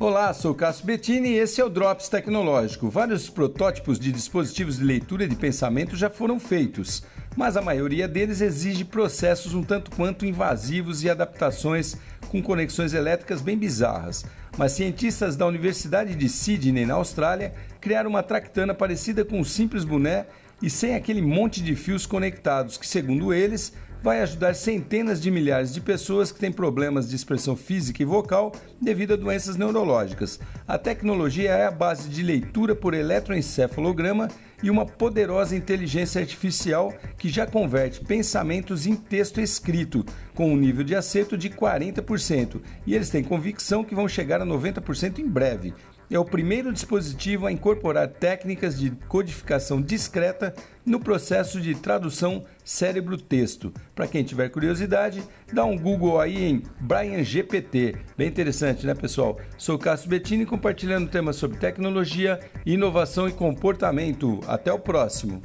Olá, sou Cássio Bettini e esse é o Drops Tecnológico. Vários protótipos de dispositivos de leitura de pensamento já foram feitos, mas a maioria deles exige processos um tanto quanto invasivos e adaptações com conexões elétricas bem bizarras. Mas cientistas da Universidade de Sydney, na Austrália, criaram uma tractana parecida com um simples boné e sem aquele monte de fios conectados que, segundo eles, vai ajudar centenas de milhares de pessoas que têm problemas de expressão física e vocal devido a doenças neurológicas. A tecnologia é a base de leitura por eletroencefalograma e uma poderosa inteligência artificial que já converte pensamentos em texto escrito, com um nível de acerto de 40%, e eles têm convicção que vão chegar a 90% em breve é o primeiro dispositivo a incorporar técnicas de codificação discreta no processo de tradução cérebro-texto. Para quem tiver curiosidade, dá um Google aí em Brian GPT. Bem interessante, né, pessoal? Sou Cássio Bettini compartilhando temas sobre tecnologia, inovação e comportamento. Até o próximo.